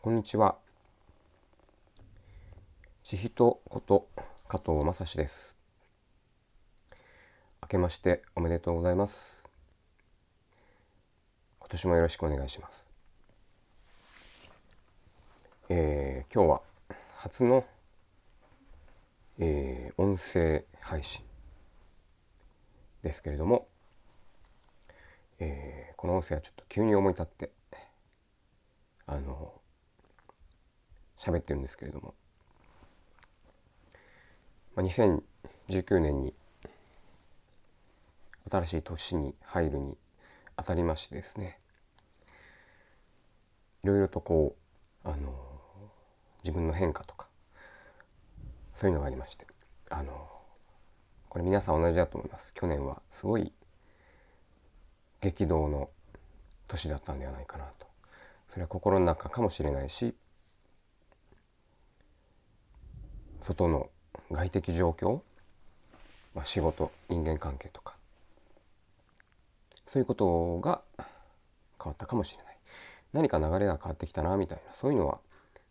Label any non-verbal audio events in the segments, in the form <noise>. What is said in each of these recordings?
こんにちは。しひとこと加藤正史です。明けましておめでとうございます。今年もよろしくお願いします。えー、今日は初の、えー、音声配信ですけれども、えー、この音声はちょっと急に思い立ってあの喋ってるんですけれども、まあ、2019年に新しい年に入るにあたりましてですね。いろいろとこうあの自分の変化とかそういうのがありまして。あのこれ皆さん同じだと思います。去年はすごい激動の年だったんではないかなと。それは心の中かもしれないし外の外的状況、まあ、仕事人間関係とかそういうことが変わったかもしれない。何か流れが変わってきたなみたいなそういうのは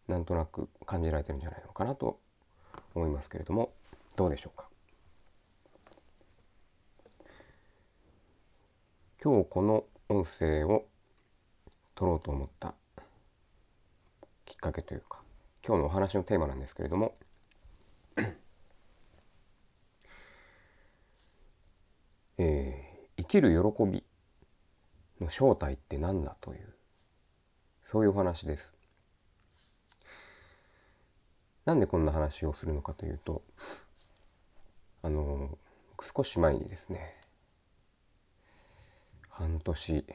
なんとなく感じられてるんじゃないのかなと思いますけれどもどうでしょうか。今日この音声を撮ろうと思ったきっかけというか今日のお話のテーマなんですけれどもえー、生きる喜びの正体って何だというそういうお話です。なんでこんな話をするのかというとあの少し前にですね半年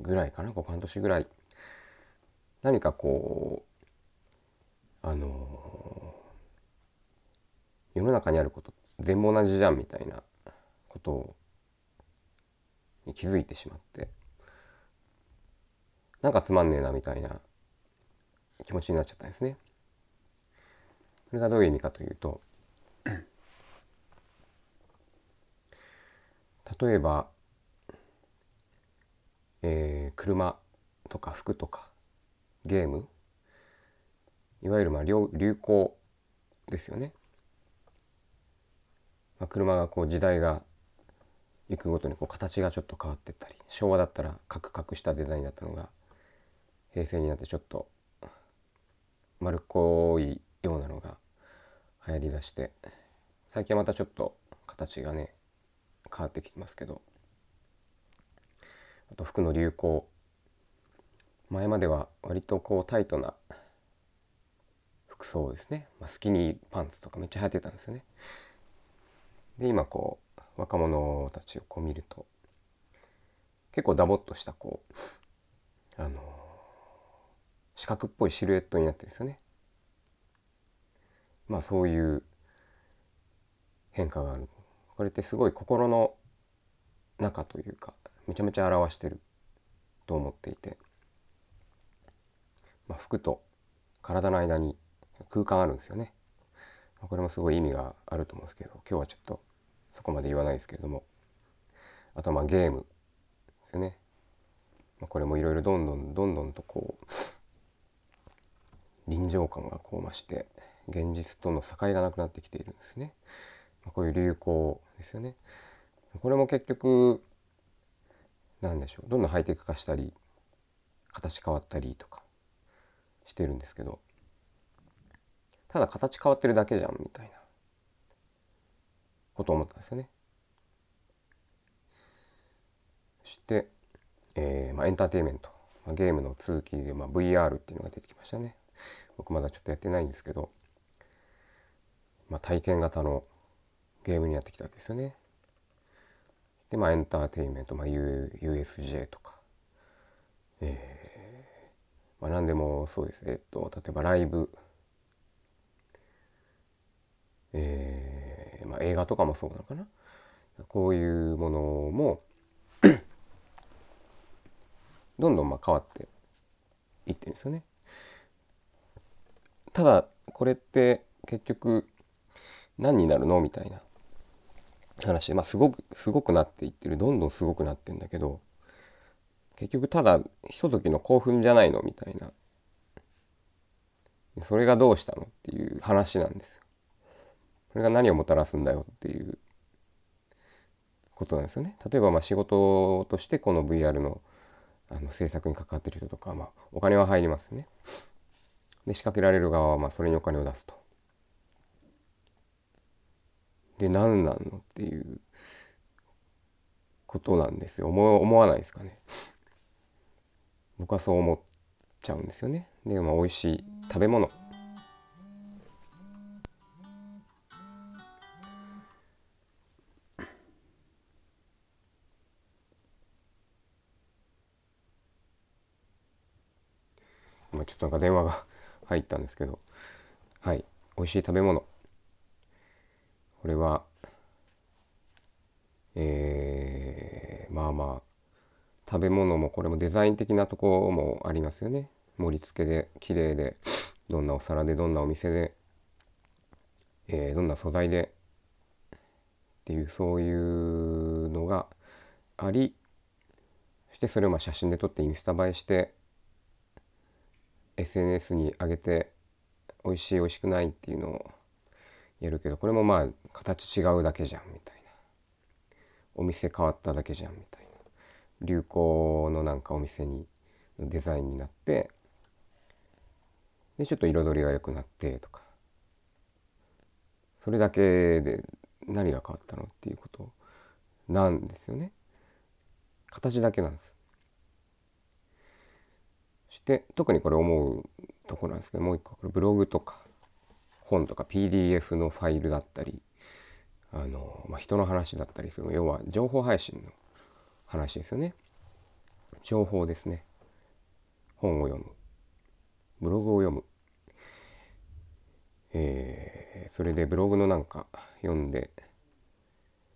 ぐらいかなここ半年ぐらい何かこうあの世の中にあること全部同じじゃんみたいなことに気づいてしまってなんかつまんねえなみたいな気持ちになっちゃったんですね。これがどういう意味かというと例えば、えー、車とか服とかゲームいわゆるまあ流行ですよね。まあ、車がこう時代が行くごとにこう形がちょっと変わってったり昭和だったらカクカクしたデザインだったのが平成になってちょっと丸っこいようなのが流行りだして最近はまたちょっと形がね変わってきてますけどあと服の流行前までは割とこうタイトな服装ですね、まあ、スキニーパンツとかめっちゃ流行ってたんですよね。で今こう若者たちをこう見ると結構ダボっとしたこうあの四角っぽいシルエットになってるんですよね。まあそういう変化がある。これってすごい心の中というかめちゃめちゃ表してると思っていて、まあ、服と体の間に空間あるんですよね。これもすごい意味があると思うんですけど今日はちょっとそこまで言わないですけれども。あとはまあゲームですよね、まあ、これもいろいろどんどんどんどんとこう臨場感がこう増して現実との境がなくなってきているんですね、まあ、こういう流行ですよね。これも結局何でしょう。どんどんハイテク化したり形変わったりとかしてるんですけど。ただ形変わってるだけじゃんみたいな。ことを思ったんですよね。そして、えーまあ、エンターテインメント、まあ、ゲームの続きで、まあ、VR っていうのが出てきましたね。僕まだちょっとやってないんですけど、まあ、体験型のゲームになってきたわけですよね。で、まあ、エンターテインメント、まあ、USJ とか、えーまあ、何でもそうです。えっと、例えばライブ、えーまあ、映画とかもそうなのかな。こういうものも <coughs> どんどんまあ変わっていってるんですよね。ただこれって結局何になるの？みたいな話、まあ、すごくすごくなっていってる。どんどんすごくなってんだけど結局ただひとときの興奮じゃないの？みたいな。それがどうしたの？っていう話なんですよ。それが何をもたらすんだよっていうことなんですよね。例えばまあ仕事としてこの VR のあの制作に関わってる人とか、まあ、お金は入りますね。で仕掛けられる側はまあそれにお金を出すと。で何なんのっていうことなんですよ思思わないですかね。僕はそう思っちゃうんですよね。でまあ美味しい食べ物なんか電話が <laughs> 入ったんですけどはい美味しい食べ物。これはえー、まあまあ食べ物もこれもデザイン的なとこもありますよね。盛り付けで綺麗でどんなお皿でどんなお店で、えー、どんな素材でっていうそういうのがありそしてそれをま写真で撮ってインスタ映えして SNS に上げて美味しい美味しくないっていうのをやるけどこれもまあ形違うだけじゃんみたいな。お店変わっただけじゃんみたいな。流行のなんかお店にデザインになってでちょっと彩りが良くなってとか。それだけで何が変わったのっていうことなんですよね。形だけなんです。して特にこれ思うとこなんですけどもう一個これブログとか本とか PDF のファイルだったりあの、まあ、人の話だったりする要は情報配信の話ですよね。情報ですね。本を読む。ブログを読む。えー、それでブログのなんか読んで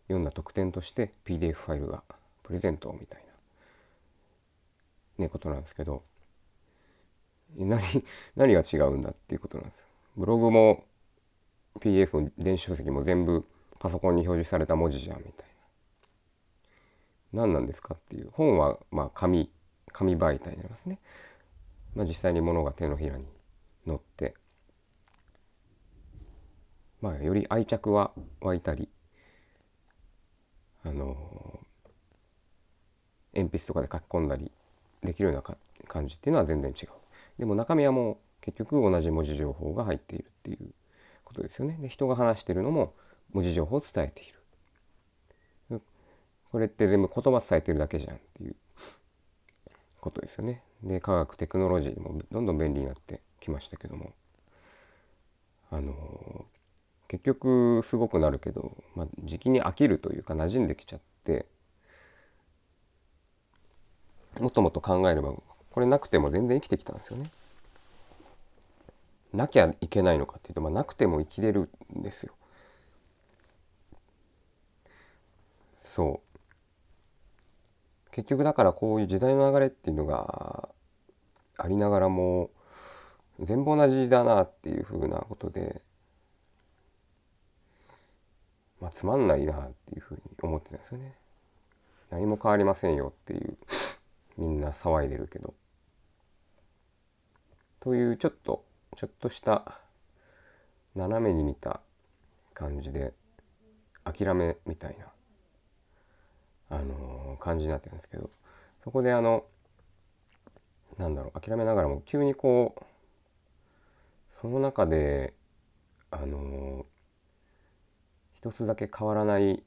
読んだ特典として PDF ファイルがプレゼントみたいなねことなんですけど何 <laughs> 何が違うんだっていうことなんです。ブログも PDF も電子書籍も全部パソコンに表示された文字じゃんみたいな。何なんですかっていう。本はまあ紙紙媒体になりますね、まあ、実際に物が手のひらに載って。まあより愛着は湧いたりあの鉛筆とかで書き込んだりできるような感じっていうのは全然違う。でも中身はもう結局同じ文字情報が入っているっていうことですよね。で人が話してるのも文字情報を伝えている。これって全部言葉伝えてるだけじゃんっていうことですよね。で科学テクノロジーもどんどん便利になってきましたけどもあの結局すごくなるけど、まあ、時期に飽きるというか馴染んできちゃってもっともっと考えればこれなくても全然生きてきたんですよね。なきゃいけないのかっていうと、まあ、なくても生きれるんですよ。そう結局だからこういう時代の流れっていうのがありながらも全部同じだなっていうふうなことで、まあ、つまんないなっていうふうに思ってたんですよね。何も変わりませんよっていうみんな騒いでるけど。というちょっとちょっとした斜めに見た感じで諦めみたいな、あの、感じになってるんですけどそこであのなんだろう諦めながらも急にこうその中であの、一つだけ変わらない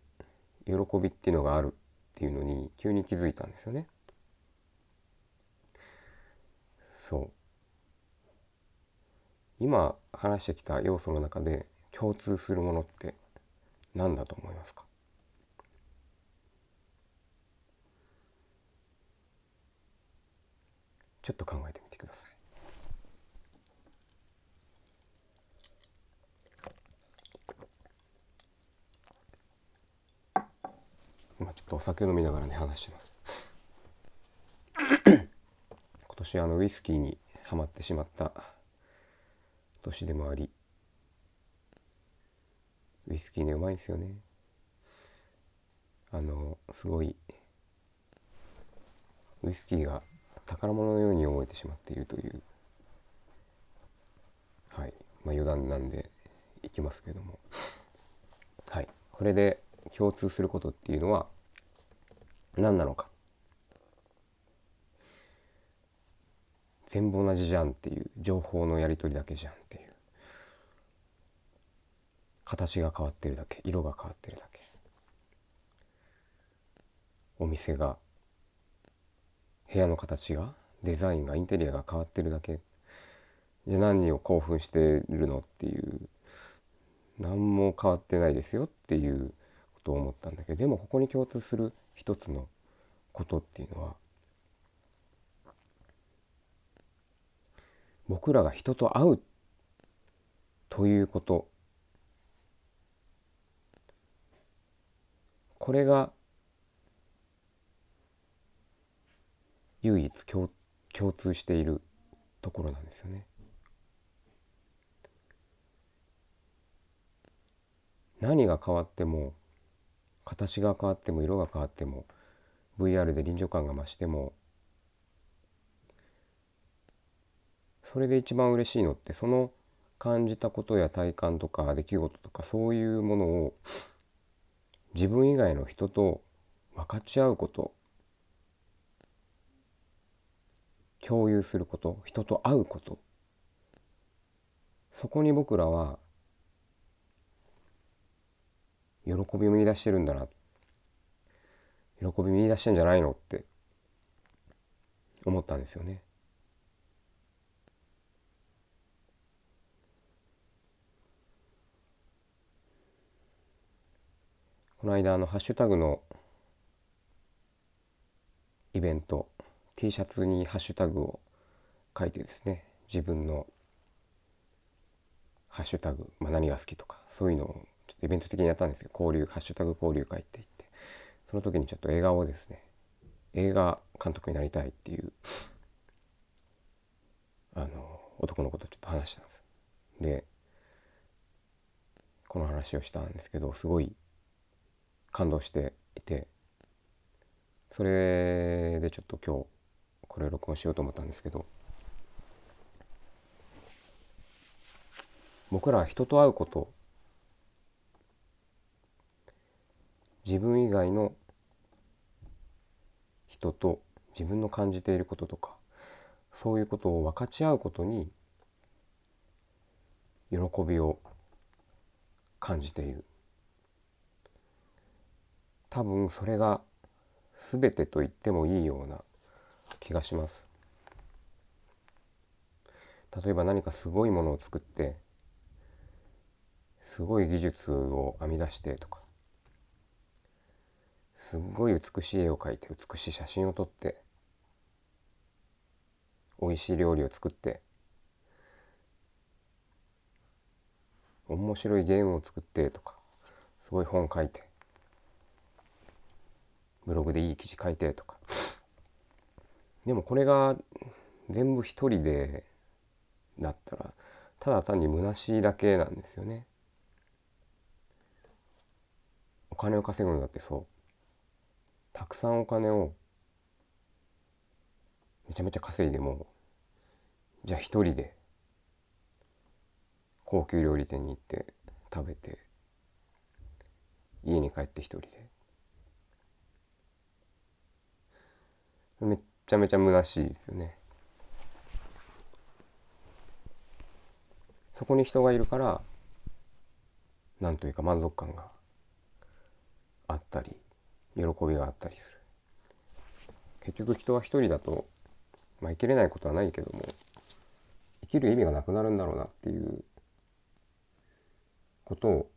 喜びっていうのがあるっていうのに急に気づいたんですよね。そう今話してきた要素の中で共通するものって何だと思いますか？ちょっと考えてみてください。今ちょっとお酒飲みながらね話してます。<laughs> 今年あのウイスキーにはまってしまった年でもありウイスキーねうまいんですよね。あのすごいウイスキーが宝物のように思えてしまっているというはいまあ、余談なんでいきますけども。はいこれで共通することっていうのは何なのか。全部同じじゃんっていう情報のやり取りだけじゃんっていう。形が変わってるだけ色が変わってるだけ。お店が部屋の形がデザインがインテリアが変わってるだけ。じゃ何を興奮してるのっていう。何も変わってないですよっていうことを思ったんだけどでもここに共通する一つのことっていうのは僕らが人と会うということこれが唯一共共通しているところなんですよね。何が変わっても形が変わっても色が変わっても VR で臨場感が増してもそれで一番嬉しいのってその感じたことや体感とか出来事とかそういうものを自分以外の人と分かち合うこと共有すること人と会うことそこに僕らは喜びを見出してるんだな喜び見出してんじゃないのって思ったんですよね。この間あのハッシュタグのイベント T シャツにハッシュタグを書いてですね自分のハッシュタグ、まあ、何が好きとかそういうのをちょっとイベント的にやったんですけど交流ハッシュタグ交流会って言ってその時にちょっと映画をですね映画監督になりたいっていうあの男の子とちょっと話したんです。でこの話をしたんですけどすごい感動していてそれでちょっと今日これを録音しようと思ったんですけど僕らは人と会うこと自分以外の人と自分の感じていることとかそういうことを分かち合うことに喜びを感じている。多分それが全てと言ってもいいような気がします。例えば何かすごいものを作ってすごい技術を編み出してとかすごい美しい絵を描いて美しい写真を撮って美味しい料理を作って面白いゲームを作ってとかすごい本を書いてブログでいい記事書いてとか。でもこれが全部一人でだったらただ単に虚しいだけなんですよね。お金を稼ぐのだってそう。たくさんお金をめちゃめちゃ稼いでもじゃあ一人で高級料理店に行って食べて家に帰って一人でめちゃめちゃ虚しいですよね。そこに人がいるからなんというか満足感があったり喜びがあったりする結局人は一人だと、まあ、生きれないことはないけども生きる意味がなくなるんだろうなっていうことを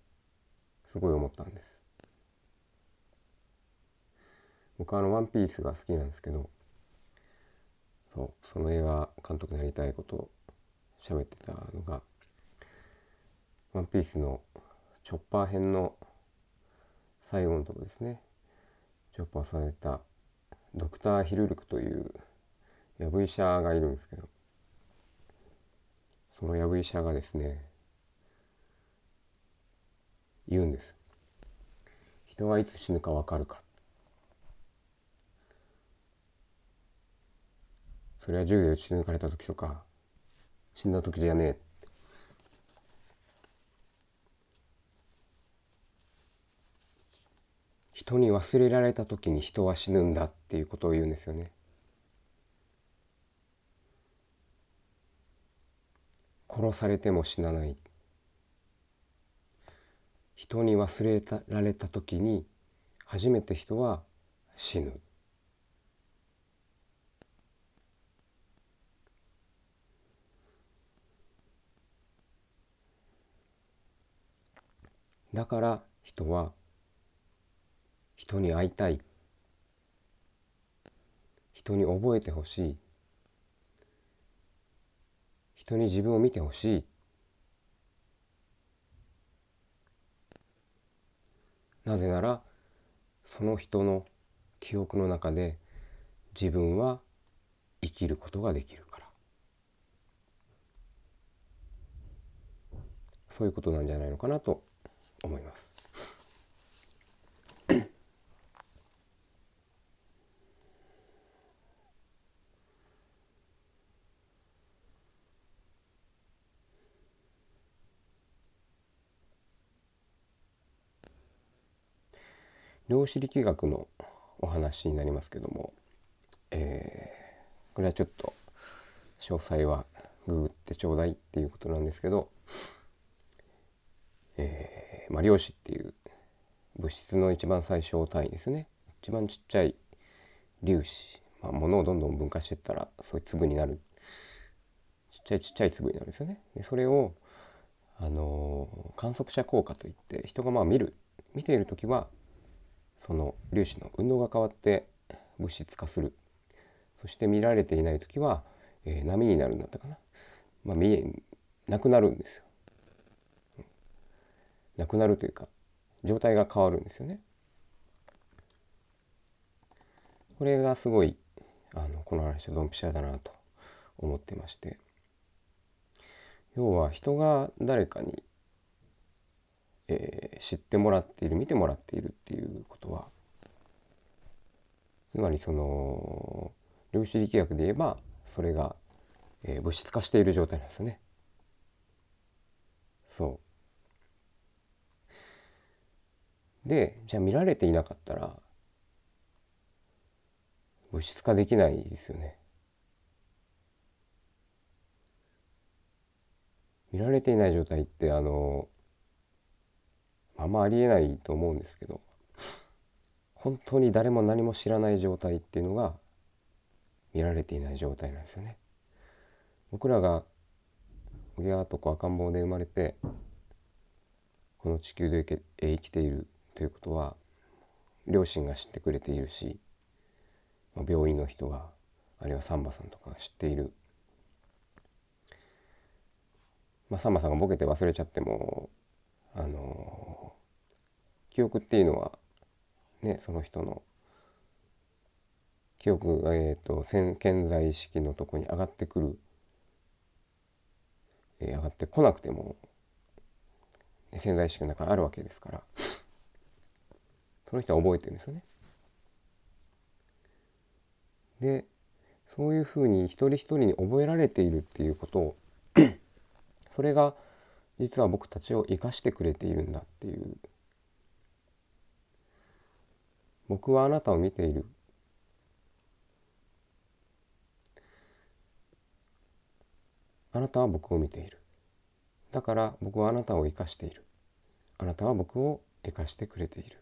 すごい思ったんです僕はあの「ワンピースが好きなんですけどそうその映画監督になりたいことを喋ってたのが「ワンピースのチョッパー編の最後のとこですね。チョッパーされたドクター・ヒルルクというヤブ医者がいるんですけどそのヤブ医者がですね言うんです。人はいつ死ぬかわかるか。それは銃で撃ち抜かれた時とか死んだ時じゃねえ。って人に忘れられた時に人は死ぬんだっていうことを言うんですよね。殺されても死なない。人に忘れられた時に初めて人は死ぬ。だから人は人に会いたい。人に覚えてほしい。人に自分を見てほしい。なぜならその人の記憶の中で自分は生きることができるから。そういうことなんじゃないのかなと思います。量子力学のお話になりますけども、えー、これはちょっと詳細はググってちょうだいっていうことなんですけど、えー、まあ、量子っていう物質の一番最小単位ですね。一番ちっちゃい粒子、まあ、物をどんどん分化していったらそういう粒になる。ちっちゃいちっちゃい粒になるんですよね。でそれをあのー、観測者効果といって人がまあ見る。見ている時はその粒子の運動が変わって物質化する。そして見られていない時は、えー、波になるんだったかな、まあ、見えなくなるんですよ。なくなるというか状態が変わるんですよね。これがすごいあのこの話はドンピシャだなと思ってまして要は人が誰かにえー、知ってもらっている見てもらっているっていうことはつまりその量子力学で言えばそれが、えー、物質化している状態なんですよね。そうでじゃあ見られていなかったら物質化できないですよね。見られていない状態ってあのあんまありえないと思うんですけど本当に誰も何も知らない状態っていうのが見られていない状態なんですよね。僕らが親と子赤ん坊で生まれてこの地球で生きているということは両親が知ってくれているし病院の人があるいはサンバさんとかが知っている、まあ、サンバさんがボケて忘れちゃってもあの記憶っていうのはねその人の記憶が、えーと、潜在意識のとこに上がってくる、えー、上がってこなくても潜在意識の中にあるわけですから。その人は覚えてるんですよね。でそういうふうに一人一人に覚えられているっていうことを <clears throat> それが実は僕たちを生かしてくれているんだっていう。僕はあなたを見ている。あなたは僕を見ている。だから僕はあなたを生かしている。あなたは僕を生かしてくれている。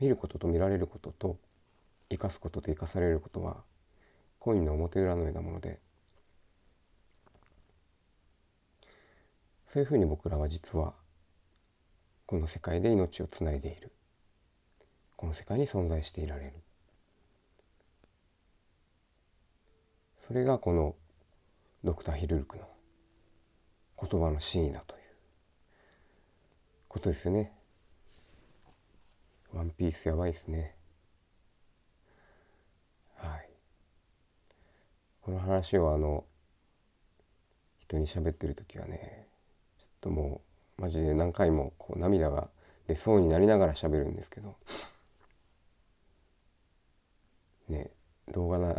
見ることと見られることと生かすことと生かされることはコインの表裏のようなものでそういうふうに僕らは実はこの世界で命をつないでいるこの世界に存在していられるそれがこのドクター・ヒルルクの言葉の真意だということですよね。ワンピースやばいですね。はい。この話をあの人に喋ってる時はねちょっともうマジで何回もこう涙が出そうになりながら喋るんですけどね動画な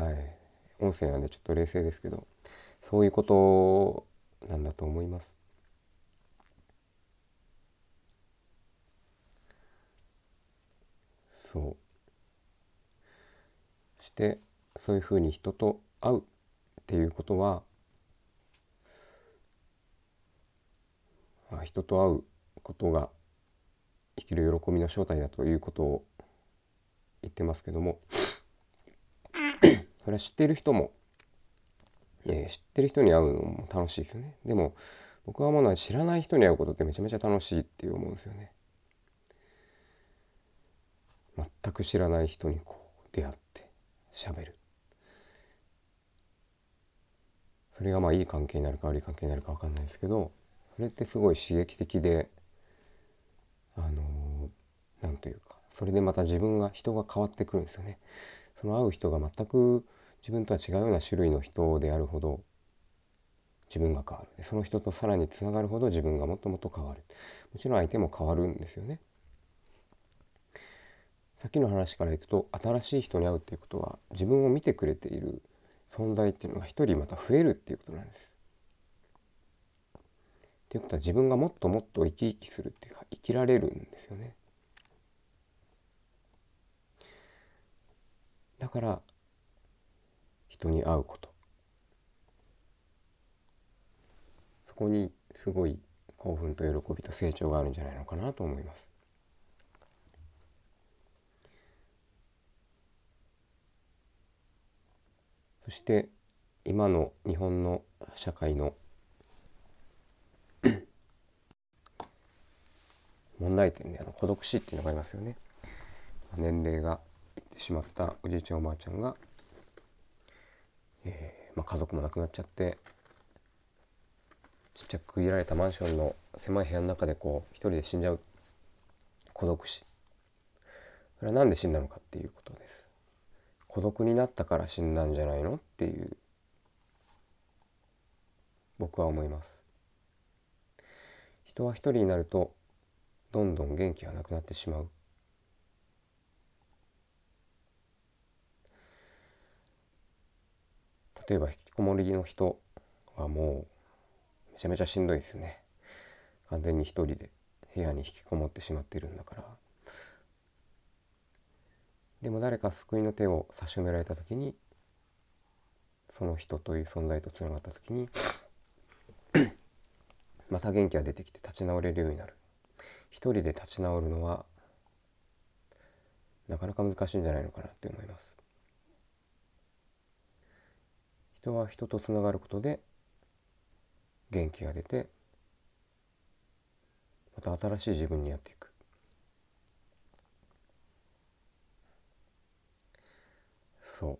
音声なんでちょっと冷静ですけどそういうことなんだと思います。そう。してそういうふうに人と会うっていうことは人と会うことが生きる喜びの正体だということを言ってますけども <clears throat> それは知っている人も、えー、知ってる人に会うのも楽しいですよね。でも僕は思うのは知らない人に会うことってめちゃめちゃ楽しいって思うんですよね。全く知らない人にこう出会って喋るそれがまあいい関係になるか悪い関係になるか分かんないですけどそれってすごい刺激的であの何というかそれでまた自分が人が変わってくるんですよね。その会う人が全く自分とは違うような種類の人であるほど自分が変わるその人とさらにつながるほど自分がもっともっと変わるもちろん相手も変わるんですよね。さっきの話からいくと新しい人に会うっていうことは自分を見てくれている存在っていうのが一人また増えるっていうことなんです。っていうことは自分がもっともっと生き生きするっていうか生きられるんですよね。だから人に会うことそこにすごい興奮と喜びと成長があるんじゃないのかなと思います。そして今の日本の社会の <coughs> 問題点であの孤独死っていうのがありますよね。年齢がいってしまったおじいちゃんおばあちゃんが、えーまあ、家族も亡くなっちゃってちっちゃく区切られたマンションの狭い部屋の中でこう一人で死んじゃう孤独死それは何で死んだのかっていうことです孤独になったから死んだんじゃないの？っていう。僕は思います。人は一人になるとどんどん元気がなくなってしまう。例えば引きこもりの人はもうめちゃめちゃしんどいですね。完全に一人で部屋に引きこもってしまっているんだから。でも誰か救いの手を差し伸べられた時にその人という存在とつながった時に <coughs> また元気が出てきて立ち直れるようになる。一人で立ち直るのはなかなか難しいんじゃないのかなって思います。人は人とつながることで元気が出てまた新しい自分にやっていく。そう。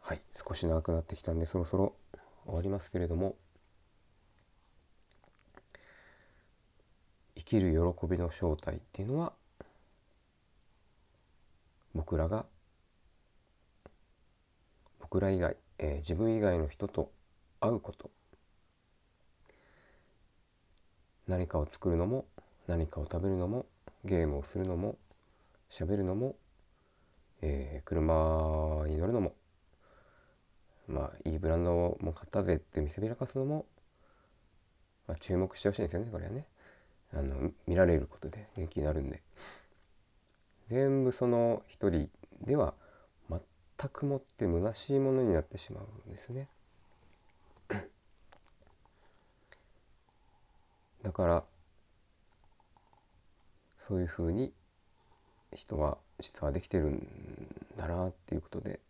はい少し長くなってきたんでそろそろ終わりますけれども。生きる喜びの正体っていうのは僕らが僕ら以外、えー、自分以外の人と会うこと。何かを作るのも何かを食べるのもゲームをするのも喋るのも、えー、車に乗るのもまあいいブランドも買ったぜって見せびらかすのも、まあ、注目してほしいんですよねこれはね。あの見られることで元気になるんで全部その一人では全くもって虚しいものになってしまうんですね。だからそういうふうに人は実はできてるんだなっていうことで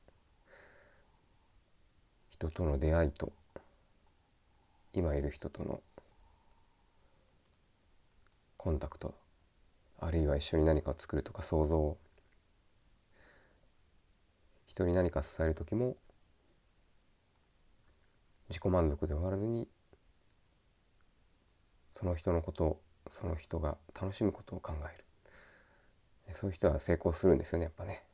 人との出会いと今いる人とのコンタクトあるいは一緒に何かを作るとか想像を人に何か伝える時も自己満足で終わらずにその人のことをその人が楽しむことを考える。そういう人は成功するんですよねやっぱね。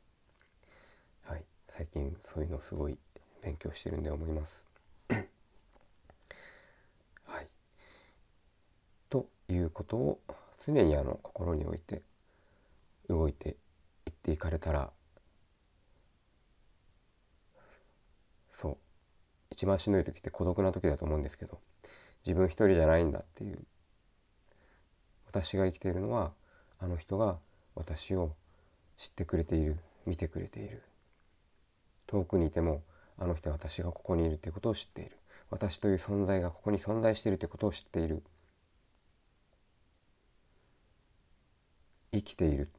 はい。最近そういうのすごい勉強してるんで思います。<coughs> はい。ということを常にあの心に置いて動いていっていかれたらそう。一番しんどい時って孤独な時だと思うんですけど自分一人じゃないんだっていう私が生きているのはあの人が私を知ってくれている見てくれている。遠くにいてもあの人は私がここにいるということを知っている。私という存在がここに存在しているということを知っている。生きている。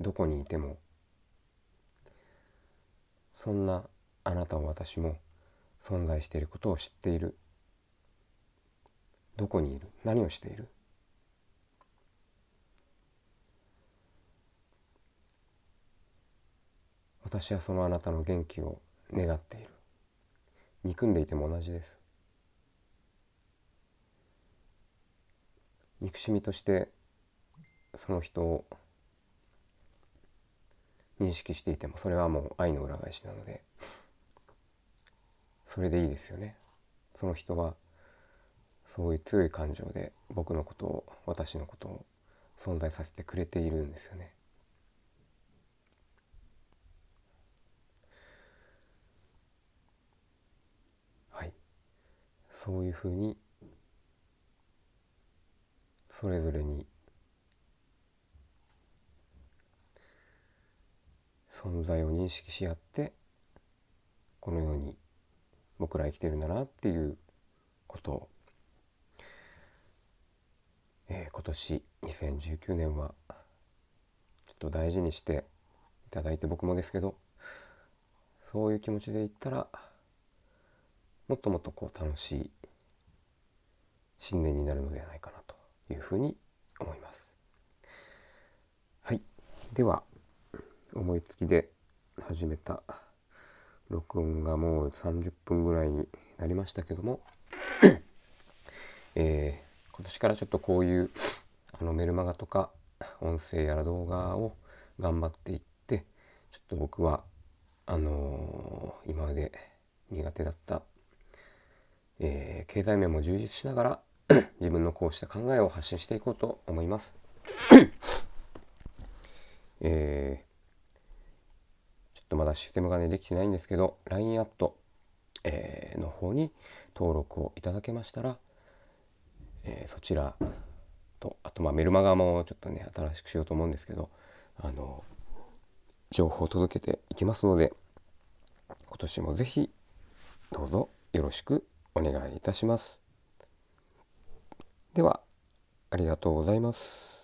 どこにいても。そんなあなたも私も存在していることを知っている。どこにいる。何をしている。私はそのあなたの元気を願っている。憎んでいても同じです。憎しみとしてその人を認識していてもそれはもう愛の裏返しなのでそれでいいですよね。その人はそういう強い感情で僕のことを私のことを存在させてくれているんですよねはいそういうふうにそれぞれに存在を認識し合ってこのように僕ら生きてるんだなっていうこと。を、えー、今年2019年はちょっと大事にしていただいて僕もですけどそういう気持ちでいったらもっともっとこう楽しい新年になるのではないかなというふうに思います。はい、では思いつきで始めた録音がもう30分ぐらいになりましたけどもえー、今年からちょっとこういうあのメルマガとか音声やら動画を頑張っていってちょっと僕はあのー、今まで苦手だった、えー、経済面も充実しながら <coughs> 自分のこうした考えを発信していこうと思います。<coughs> えーとまだシステムがねできてないんですけど LINE アット、えー、の方に登録をいただけましたら、えー、そちらとあとまあメルマガもちょっとね新しくしようと思うんですけどあの情報を届けていきますので今年も是非どうぞよろしくお願いいたします。ではありがとうございます。